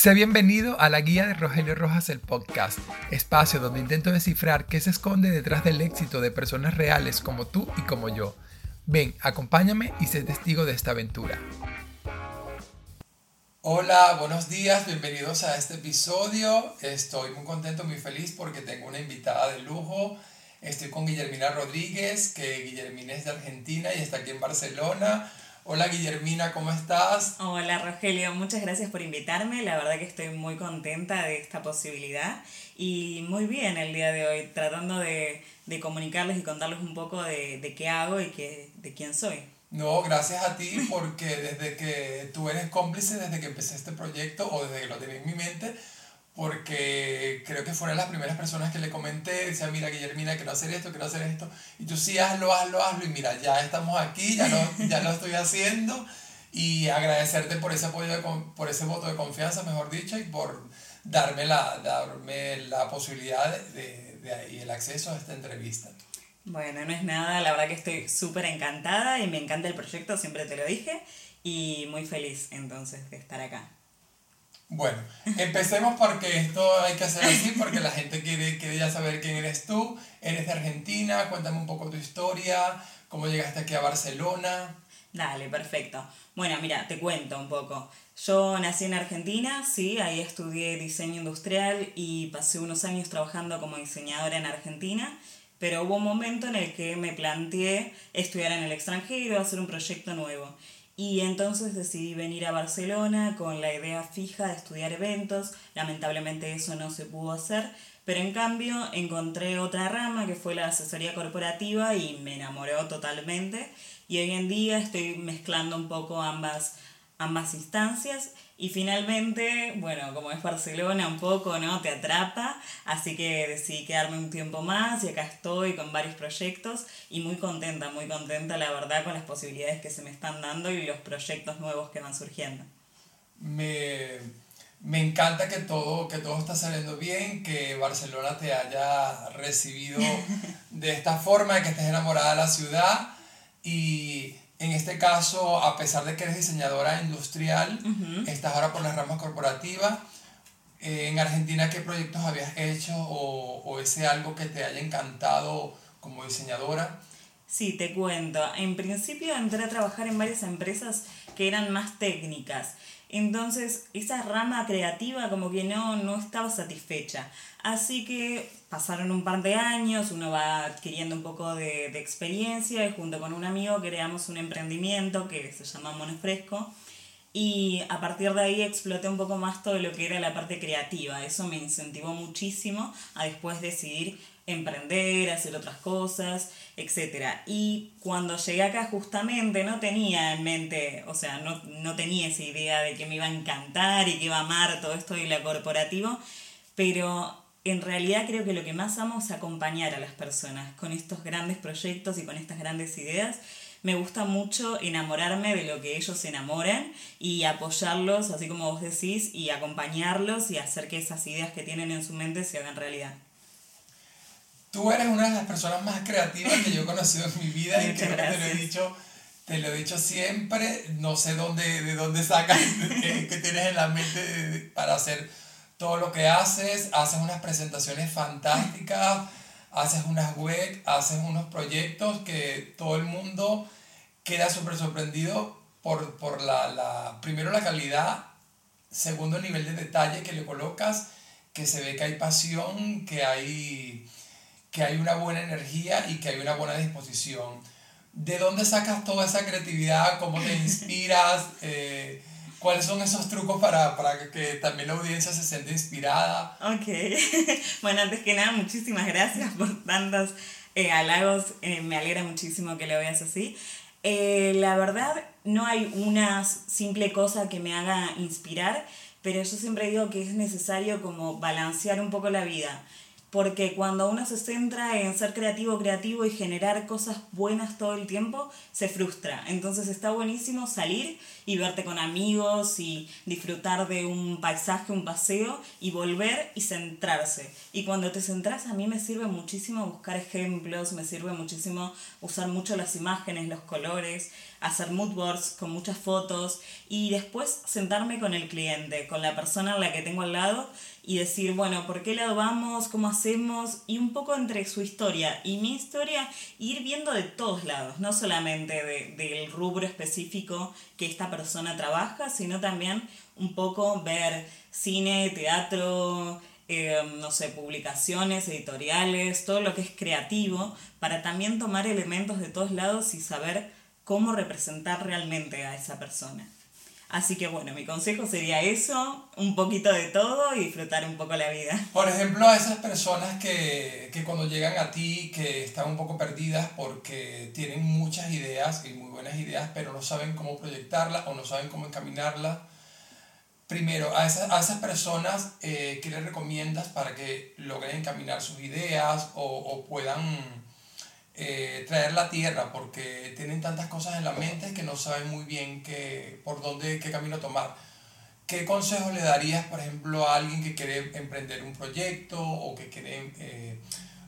Sea bienvenido a la guía de Rogelio Rojas el podcast, espacio donde intento descifrar qué se esconde detrás del éxito de personas reales como tú y como yo. Ven, acompáñame y sé testigo de esta aventura. Hola, buenos días, bienvenidos a este episodio. Estoy muy contento, muy feliz porque tengo una invitada de lujo. Estoy con Guillermina Rodríguez, que Guillermina es de Argentina y está aquí en Barcelona. Hola Guillermina, ¿cómo estás? Hola Rogelio, muchas gracias por invitarme. La verdad que estoy muy contenta de esta posibilidad y muy bien el día de hoy, tratando de, de comunicarles y contarles un poco de, de qué hago y de quién soy. No, gracias a ti porque desde que tú eres cómplice, desde que empecé este proyecto o desde que lo tenía en mi mente, porque creo que fueron las primeras personas que le comenté, decía, mira Guillermina, quiero hacer esto, quiero hacer esto, y tú sí, hazlo, hazlo, hazlo, y mira, ya estamos aquí, ya lo, ya lo estoy haciendo, y agradecerte por ese apoyo, de, por ese voto de confianza, mejor dicho, y por darme la, darme la posibilidad de, de, y el acceso a esta entrevista. Bueno, no es nada, la verdad que estoy súper encantada y me encanta el proyecto, siempre te lo dije, y muy feliz entonces de estar acá. Bueno, empecemos porque esto hay que hacer así, porque la gente quiere, quiere ya saber quién eres tú. Eres de Argentina, cuéntame un poco tu historia, cómo llegaste aquí a Barcelona. Dale, perfecto. Bueno, mira, te cuento un poco. Yo nací en Argentina, sí, ahí estudié diseño industrial y pasé unos años trabajando como diseñadora en Argentina, pero hubo un momento en el que me planteé estudiar en el extranjero, hacer un proyecto nuevo. Y entonces decidí venir a Barcelona con la idea fija de estudiar eventos. Lamentablemente eso no se pudo hacer, pero en cambio encontré otra rama que fue la asesoría corporativa y me enamoró totalmente. Y hoy en día estoy mezclando un poco ambas ambas instancias y finalmente, bueno, como es Barcelona un poco, ¿no? Te atrapa, así que decidí quedarme un tiempo más y acá estoy con varios proyectos y muy contenta, muy contenta la verdad con las posibilidades que se me están dando y los proyectos nuevos que van surgiendo. Me, me encanta que todo, que todo está saliendo bien, que Barcelona te haya recibido de esta forma, que estés enamorada de la ciudad y este caso, a pesar de que eres diseñadora industrial, estás ahora por las ramas corporativas. Eh, en Argentina, ¿qué proyectos habías hecho o, o ese algo que te haya encantado como diseñadora? Sí, te cuento. En principio entré a trabajar en varias empresas que eran más técnicas. Entonces, esa rama creativa como que no, no estaba satisfecha. Así que pasaron un par de años, uno va adquiriendo un poco de, experiencia y junto con un amigo creamos un emprendimiento que se llama Monofresco y a partir de ahí exploté un poco más todo lo que era la parte creativa. Eso me incentivó muchísimo a después decidir emprender, hacer otras cosas, etc. Y cuando llegué acá justamente no tenía en mente, o sea, no, no tenía esa idea de que me iba a encantar y que iba a amar todo esto de la corporativo, pero en realidad creo que lo que más amo es acompañar a las personas con estos grandes proyectos y con estas grandes ideas. Me gusta mucho enamorarme de lo que ellos se enamoran y apoyarlos, así como vos decís, y acompañarlos y hacer que esas ideas que tienen en su mente se hagan realidad. Tú eres una de las personas más creativas que yo he conocido en mi vida y creo que te lo he dicho, te lo he dicho siempre, no sé dónde, de dónde sacas que tienes en la mente para hacer todo lo que haces, haces unas presentaciones fantásticas, haces unas web, haces unos proyectos que todo el mundo queda súper sorprendido por, por la, la, primero la calidad, segundo el nivel de detalle que le colocas, que se ve que hay pasión, que hay que hay una buena energía y que hay una buena disposición. ¿De dónde sacas toda esa creatividad? ¿Cómo te inspiras? Eh, ¿Cuáles son esos trucos para, para, que también la audiencia se siente inspirada? Ok. bueno, antes que nada, muchísimas gracias por tantos eh, halagos. Eh, me alegra muchísimo que lo veas así. la verdad, no hay una simple cosa que me haga inspirar, pero yo siempre digo que es necesario como balancear un poco la vida porque cuando uno se centra en ser creativo, creativo y generar cosas buenas todo el tiempo, se frustra. Entonces está buenísimo salir y verte con amigos y disfrutar de un paisaje, un paseo y volver y centrarse. Y cuando te centras a mí me sirve muchísimo buscar ejemplos, me sirve muchísimo usar mucho las imágenes, los colores. hacer mood boards con muchas fotos y después sentarme con el cliente, con la persona a la que tengo al lado y decir, bueno, ¿por qué lado vamos? ¿Cómo hacemos? Y un poco entre su historia y mi historia, ir viendo de todos lados, no solamente del rubro específico que esta persona trabaja, sino también un poco ver cine, teatro, eh, no sé, publicaciones, editoriales, todo lo que es creativo, para también tomar elementos de todos lados y saber cómo representar realmente a esa persona. Así que bueno, mi consejo sería eso, un poquito de todo y disfrutar un poco la vida. Por ejemplo, a esas personas que, que cuando llegan a ti, que están un poco perdidas porque tienen muchas ideas y muy buenas ideas, pero no saben cómo proyectarlas o no saben cómo encaminarlas Primero, a, a esas personas, eh, ¿qué les recomiendas para que logren encaminar sus ideas o puedan eh, traer la tierra? Porque tienen tantas cosas en la mente que no saben muy bien qué, por dónde, qué camino tomar. ¿Qué consejos le darías, por ejemplo, a alguien que quiere emprender un proyecto o que quiere eh,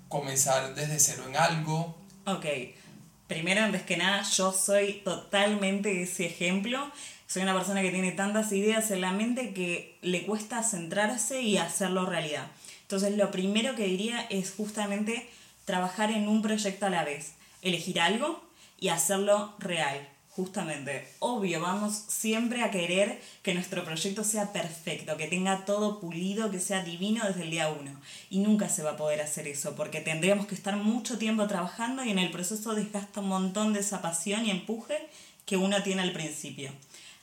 comenzar desde cero en algo? Ok, primero, antes que nada, yo soy totalmente ese ejemplo soy una persona que tiene tantas ideas en la mente que le cuesta centrarse y hacerlo realidad. Entonces lo primero que diría es justamente trabajar en un proyecto a la vez, elegir algo y hacerlo real. Justamente, obvio, vamos siempre a querer que nuestro proyecto sea perfecto, que tenga todo pulido, que sea divino desde el día uno. Y nunca se va a poder hacer eso, porque tendríamos que estar mucho tiempo trabajando y en el proceso desgasta un montón de esa pasión y empuje que uno tiene al principio.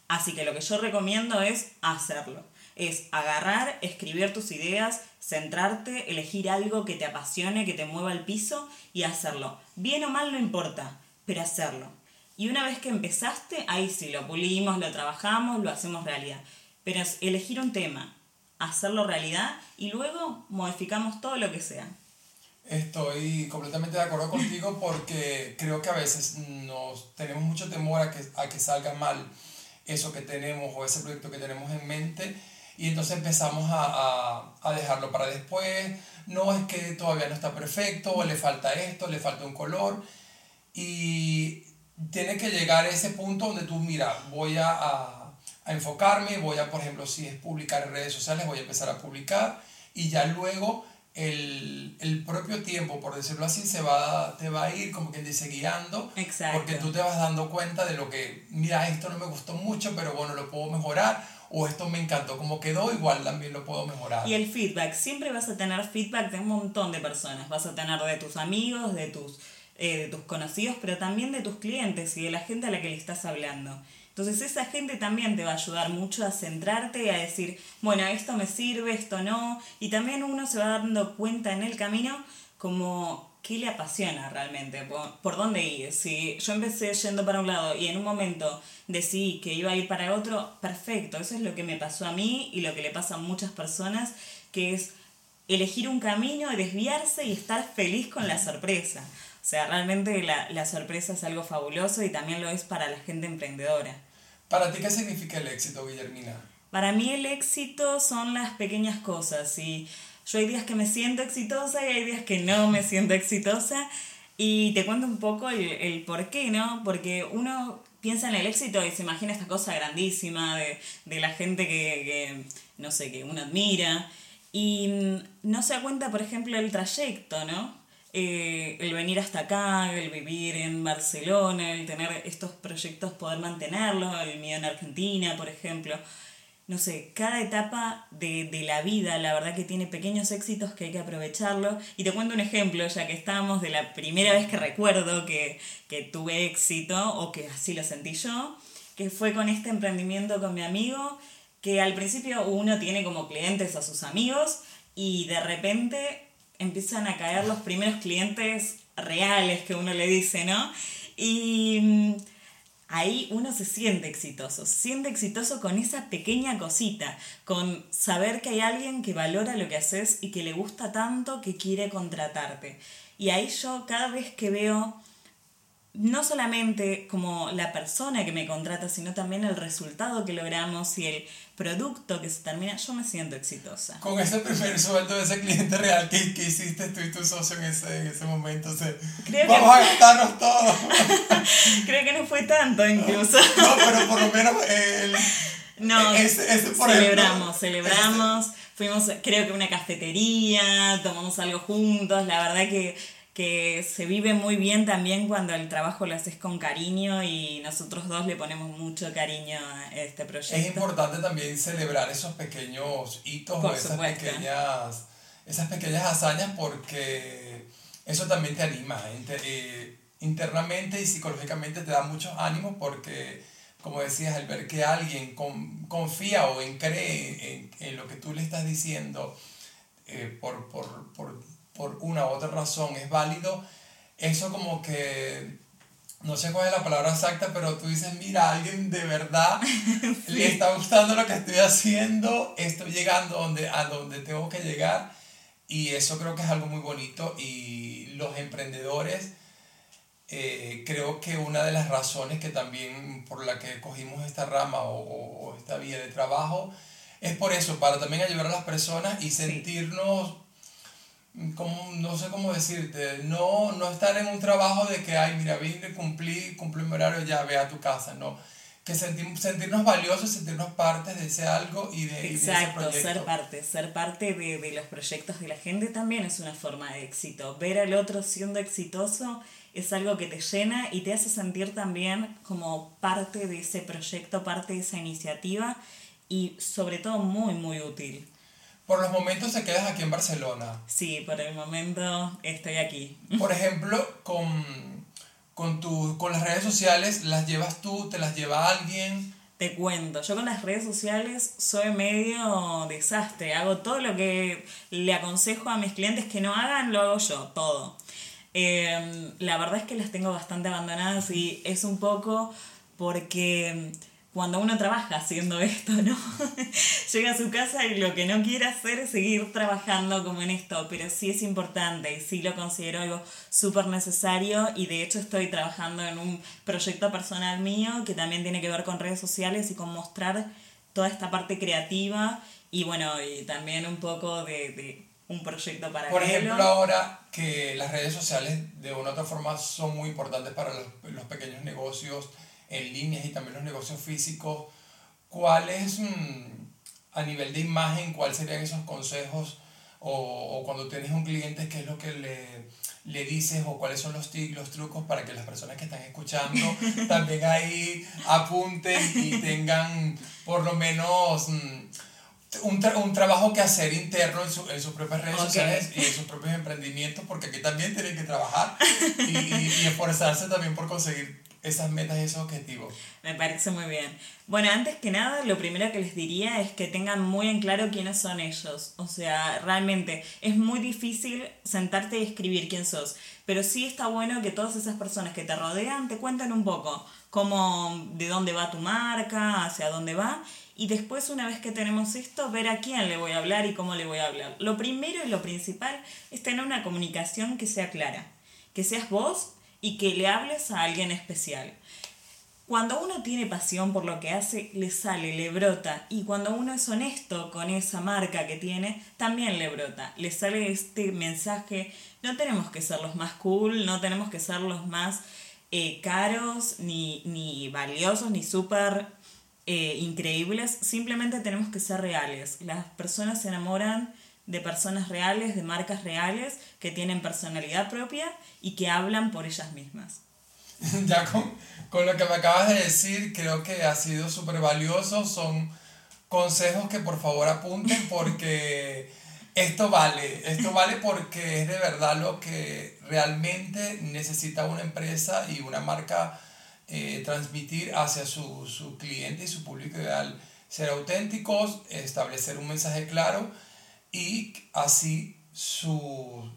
Así que lo que yo recomiendo es hacerlo. Es agarrar, escribir tus ideas, centrarte, elegir algo que te apasione, que te mueva el piso y hacerlo. Bien o mal no importa, pero hacerlo. Y una vez que empezaste, ahí sí lo pulimos, lo trabajamos, lo hacemos realidad. Pero es elegir un tema, hacerlo realidad y luego modificamos todo lo que sea. Estoy completamente de acuerdo contigo porque creo que a veces nos tenemos mucho temor a que, a que salga mal eso que tenemos o ese proyecto que tenemos en mente y entonces empezamos a, a, dejarlo para después. No es que todavía no está perfecto, o le falta esto, le falta un color. Y tiene que llegar a ese punto donde tú, mira, voy a, a, a, enfocarme, voy a, por ejemplo, si es publicar en redes sociales, voy a empezar a publicar y ya luego el, el, propio tiempo, por decirlo así, se va, te va a ir como quien dice guiando. Exacto. Porque tú te vas dando cuenta de lo que, mira, esto no me gustó mucho, pero bueno, lo puedo mejorar. O esto me encantó como quedó, igual también lo puedo mejorar. Y el feedback, siempre vas a tener feedback de un montón de personas. Vas a tener de tus amigos, de tus, eh, de tus conocidos, pero también de tus clientes y de la gente a la que le estás hablando. Entonces esa gente también te va a ayudar mucho a centrarte y a decir, bueno, esto me sirve, esto no. Y también uno se va dando cuenta en el camino como qué le apasiona realmente, por, dónde ir. Si yo empecé yendo para un lado y en un momento decidí que iba a ir para otro, perfecto. Eso es lo que me pasó a mí y lo que le pasa a muchas personas, que es elegir un camino, desviarse y estar feliz con la sorpresa. O sea, realmente la, la sorpresa es algo fabuloso y también lo es para la gente emprendedora. ¿Para ti qué significa el éxito, Guillermina? Para mí el éxito son las pequeñas cosas y yo hay días que me siento exitosa y hay días que no me siento exitosa y te cuento un poco el, por qué, ¿no? Porque uno piensa en el éxito y se imagina esta cosa grandísima de, de la gente que, que, no sé, que uno admira y no se da cuenta, por ejemplo, el trayecto, ¿no? Eh, el venir hasta acá, el vivir en Barcelona, el tener estos proyectos, poder mantenerlos, el mío en Argentina, por ejemplo. No sé, cada etapa de, de, la vida, la verdad que tiene pequeños éxitos que hay que aprovecharlo. Y te cuento un ejemplo, ya que estábamos de la primera vez que recuerdo que, que tuve éxito, o que así lo sentí yo, que fue con este emprendimiento con mi amigo, que al principio uno tiene como clientes a sus amigos y de repente empiezan a caer los primeros clientes reales que uno le dice, ¿no? Y mm, ahí uno se siente exitoso, se siente exitoso con esa pequeña cosita, con saber que hay alguien que valora lo que haces y que le gusta tanto que quiere contratarte. Y ahí yo cada vez que veo no solamente como la persona que me contrata, sino también el resultado que logramos y el producto que se termina, yo me siento exitosa. Con ese primer sueldo de ese cliente real que, que hiciste tú y tu socio en ese, en ese momento, o sea, vamos a gastarnos todo. Creo que no fue tanto incluso. no, pero por lo menos el... No, celebramos, celebramos, fuimos creo que a una cafetería, tomamos algo juntos, la verdad que que se vive muy bien también cuando el trabajo lo haces con cariño y nosotros dos le ponemos mucho cariño a este proyecto. Es importante también celebrar esos pequeños hitos o esas pequeñas, esas pequeñas hazañas porque eso también te anima. Eh, internamente y psicológicamente te da muchos ánimos porque, como decías, el ver que alguien confía o en cree en, lo que tú le estás diciendo eh, por, por, por por una u otra razón es válido, eso como que, no sé cuál es la palabra exacta, pero tú dices, mira, alguien de verdad le está gustando lo que estoy haciendo, estoy llegando donde, a donde tengo que llegar y eso creo que es algo muy bonito y los emprendedores... Eh, creo que una de las razones que también por la que cogimos esta rama o, esta vía de trabajo es por eso, para también ayudar a las personas y sentirnos como, no sé cómo decirte, no, no estar en un trabajo de que, ay, mira, vine, cumplí, cumplí mi horario, ya ve a tu casa, no. Que sentir, sentirnos valiosos, sentirnos parte de ese algo y de, Exacto, ser parte, ser parte de, de los proyectos de la gente también es una forma de éxito. Ver al otro siendo exitoso es algo que te llena y te hace sentir también como parte de ese proyecto, parte de esa iniciativa y sobre todo muy, muy útil. Por los momentos te quedas aquí en Barcelona. Sí, por el momento estoy aquí. Por ejemplo, con, con, tu, con las redes sociales, ¿las llevas tú? ¿Te las lleva alguien? Te cuento, yo con las redes sociales soy medio desastre. Hago todo lo que le aconsejo a mis clientes que no hagan, lo hago yo, todo. Em, la verdad es que las tengo bastante abandonadas y es un poco porque cuando uno trabaja haciendo esto, ¿no? Llega a su casa y lo que no quiere hacer es seguir trabajando como en esto, pero sí es importante y sí lo considero algo súper necesario y de hecho estoy trabajando en un proyecto personal mío que también tiene que ver con redes sociales y con mostrar toda esta parte creativa y bueno, y también un poco de, un proyecto para Por ejemplo, ahora que las redes sociales de una u otra forma son muy importantes para los, los pequeños negocios, en líneas y también los negocios físicos, ¿cuáles mm, a nivel de imagen, cuáles serían esos consejos? O, o, cuando tienes un cliente, ¿qué es lo que le, le dices o cuáles son los los trucos para que las personas que están escuchando también ahí apunten y tengan por lo menos mm, un, un, trabajo que hacer interno en, su, en sus propias redes sociales y en sus propios emprendimientos, porque aquí también tienen que trabajar y, y esforzarse también por conseguir esas metas y esos objetivos. Me parece muy bien. Bueno, antes que nada, lo primero que les diría es que tengan muy en claro quiénes son ellos. O sea, realmente es muy difícil sentarte y escribir quién sos. Pero sí está bueno que todas esas personas que te rodean te cuenten un poco cómo, de dónde va tu marca, hacia dónde va. Y después, una vez que tenemos esto, ver a quién le voy a hablar y cómo le voy a hablar. Lo primero y lo principal es tener una comunicación que sea clara. Que seas vos y que le hables a alguien especial. Cuando uno tiene pasión por lo que hace, le sale, le brota. Y cuando uno es honesto con esa marca que tiene, también le brota. Le sale este mensaje, no tenemos que ser los más cool, no tenemos que ser los más eh, caros, ni, ni, valiosos, ni súper eh, increíbles. Simplemente tenemos que ser reales. Las personas se enamoran de personas reales, de marcas reales, que tienen personalidad propia y que hablan por ellas mismas. ya con, con, lo que me acabas de decir, creo que ha sido súper valioso. Son consejos que por favor apunten porque esto vale. Esto vale porque es de verdad lo que realmente necesita una empresa y una marca eh, transmitir hacia su, su cliente y su público ideal. Ser auténticos, establecer un mensaje claro y así su...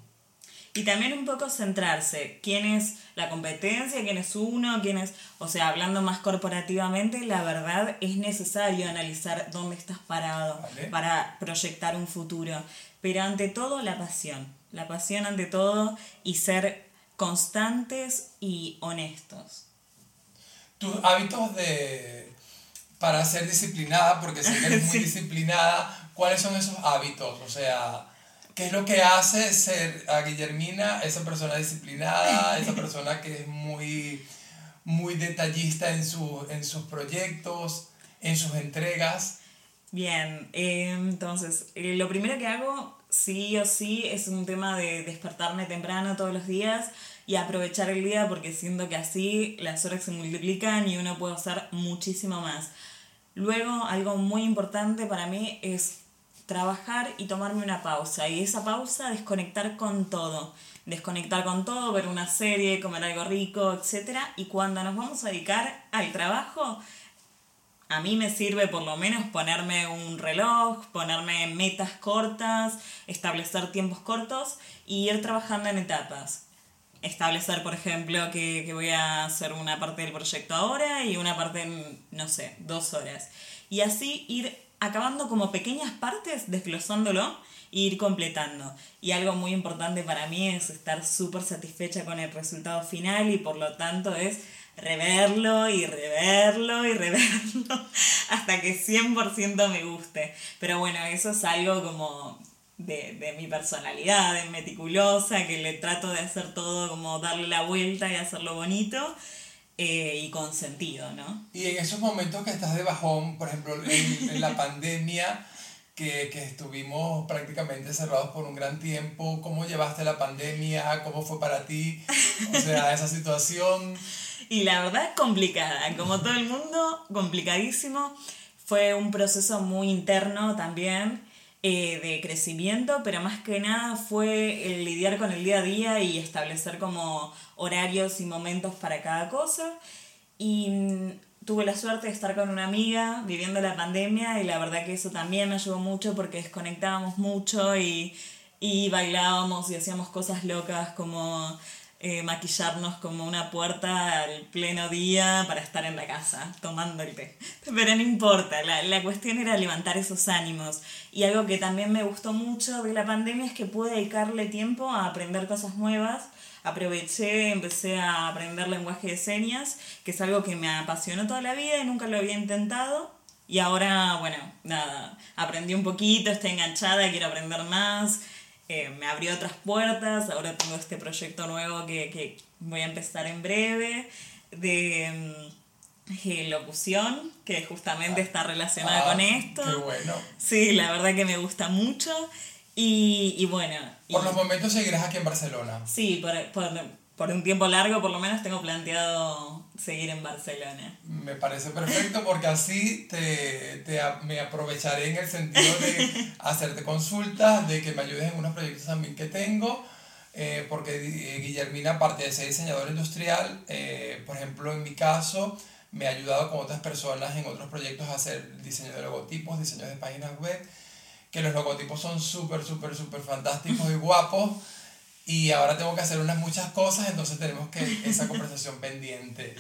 Y también un poco centrarse, quién es la competencia, quién es uno, quién es, o sea, hablando más corporativamente, la verdad es necesario analizar dónde estás parado para proyectar un futuro, pero ante todo la pasión, la pasión ante todo y ser constantes y honestos. Tus hábitos de para ser disciplinada, porque sé que eres muy disciplinada, ¿cuáles son esos hábitos? O sea, ¿qué es lo que hace ser a Guillermina esa persona disciplinada, esa persona que es muy, muy detallista en, su, en sus proyectos, en sus entregas? Bien, eh, entonces, eh, lo primero que hago, sí o sí, es un tema de despertarme temprano todos los días y aprovechar el día porque siento que así las horas se multiplican y uno puede hacer muchísimo más. Luego, algo muy importante para mí es trabajar y tomarme una pausa. Y esa pausa, desconectar con todo. Desconectar con todo, ver una serie, comer algo rico, etc. Y cuando nos vamos a dedicar al trabajo, a mí me sirve por lo menos ponerme un reloj, ponerme metas cortas, establecer tiempos cortos y ir trabajando en etapas. Establecer, por ejemplo, que, que, voy a hacer una parte del proyecto ahora y una parte en, no sé, dos horas. Y así ir acabando como pequeñas partes, desglosándolo e ir completando. Y algo muy importante para mí es estar súper satisfecha con el resultado final y por lo tanto es reverlo y reverlo y reverlo hasta que 100% me guste. Pero bueno, eso es algo como de, de, mi personalidad, de meticulosa, que le trato de hacer todo como darle la vuelta y hacerlo bonito. Eh, y con sentido, ¿no? Y en esos momentos que estás de bajón, por ejemplo, en, en la pandemia, que, que, estuvimos prácticamente cerrados por un gran tiempo, ¿cómo llevaste la pandemia? ¿Cómo fue para ti? O sea, esa situación. Y la verdad, complicada. Como todo el mundo, complicadísimo. Fue un proceso muy interno también. Eh, de crecimiento, pero más que nada fue el lidiar con el día a día y establecer como horarios y momentos para cada cosa. Y mm, tuve la suerte de estar con una amiga viviendo la pandemia y la verdad que eso también me ayudó mucho porque desconectábamos mucho y, y bailábamos y hacíamos cosas locas como eh, maquillarnos como una puerta al pleno día para estar en la casa tomando el té. Pero no importa, la, la, cuestión era levantar esos ánimos. Y algo que también me gustó mucho de la pandemia es que pude dedicarle tiempo a aprender cosas nuevas. Aproveché, empecé a aprender lenguaje de señas, que es algo que me apasionó toda la vida y nunca lo había intentado. Y ahora, bueno, nada, aprendí un poquito, estoy enganchada, quiero aprender más. Eh, me abrió otras puertas, ahora tengo este proyecto nuevo que, que voy a empezar en breve, de eh, locución, que justamente está relacionada Ah, con esto. Qué bueno. Sí, la verdad que me gusta mucho. Y, y bueno. y- Por los momentos seguirás aquí en Barcelona. sí, por, por, por un tiempo largo por lo menos tengo planteado seguir en Barcelona. Me parece perfecto porque así te, te me aprovecharé en el sentido de hacerte consultas, de que me ayudes en unos proyectos también que tengo, eh, porque eh, Guillermina, aparte de ser diseñadora industrial, eh, por ejemplo, en mi caso, me ha ayudado con otras personas en otros proyectos a hacer diseño de logotipos, diseño de páginas web, que los logotipos son súper, súper, súper fantásticos y guapos. Y ahora tengo que hacer unas muchas cosas, entonces tenemos que esa conversación pendiente.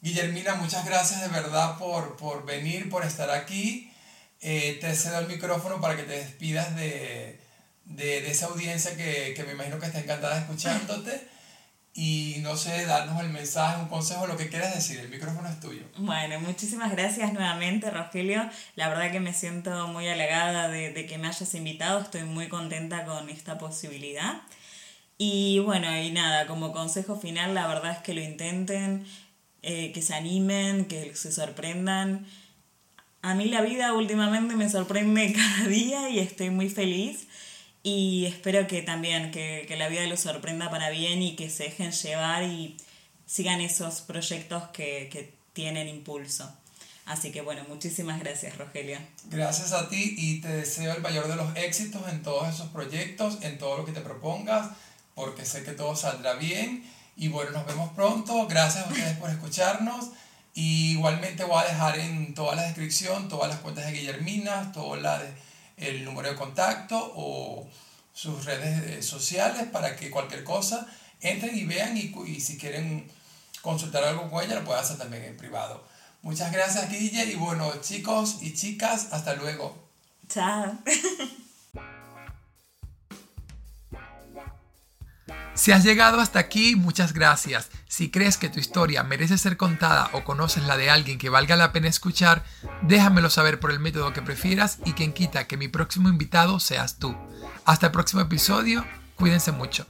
Guillermina, muchas gracias de verdad por, por venir, por estar aquí. Eh, te cedo el micrófono para que te despidas de, de, de esa audiencia que, que me imagino que está encantada escuchándote. Y no sé, darnos el mensaje, un consejo, lo que quieras decir. El micrófono es tuyo. Bueno, muchísimas gracias nuevamente, Rogelio. La verdad que me siento muy halagada de, de que me hayas invitado. Estoy muy contenta con esta posibilidad. Y bueno, y nada, como consejo final, la verdad es que lo intenten, eh, que se animen, que se sorprendan. A mí la vida últimamente me sorprende cada día y estoy muy feliz. Y espero que también, que, que la vida los sorprenda para bien y que se dejen llevar y sigan esos proyectos que, que tienen impulso. Así que bueno, muchísimas gracias, Rogelio. Gracias a ti y te deseo el mayor de los éxitos en todos esos proyectos, en todo lo que te propongas, porque sé que todo saldrá bien. Y bueno, nos vemos pronto. Gracias a ustedes por escucharnos. Y igualmente voy a dejar en toda la descripción todas las cuentas de Guillermina, todo el número de contacto o sus redes eh, sociales para que cualquier cosa entren y vean y si quieren consultar algo con ella lo pueden hacer también en privado. Muchas gracias Guille y bueno chicos y chicas, hasta luego. Chao. Si has llegado hasta aquí, muchas gracias. Si crees que tu historia merece ser contada o conoces la de alguien que valga la pena escuchar, déjamelo saber por el método que prefieras y quien quita que mi próximo invitado seas tú. Hasta el próximo episodio, cuídense mucho.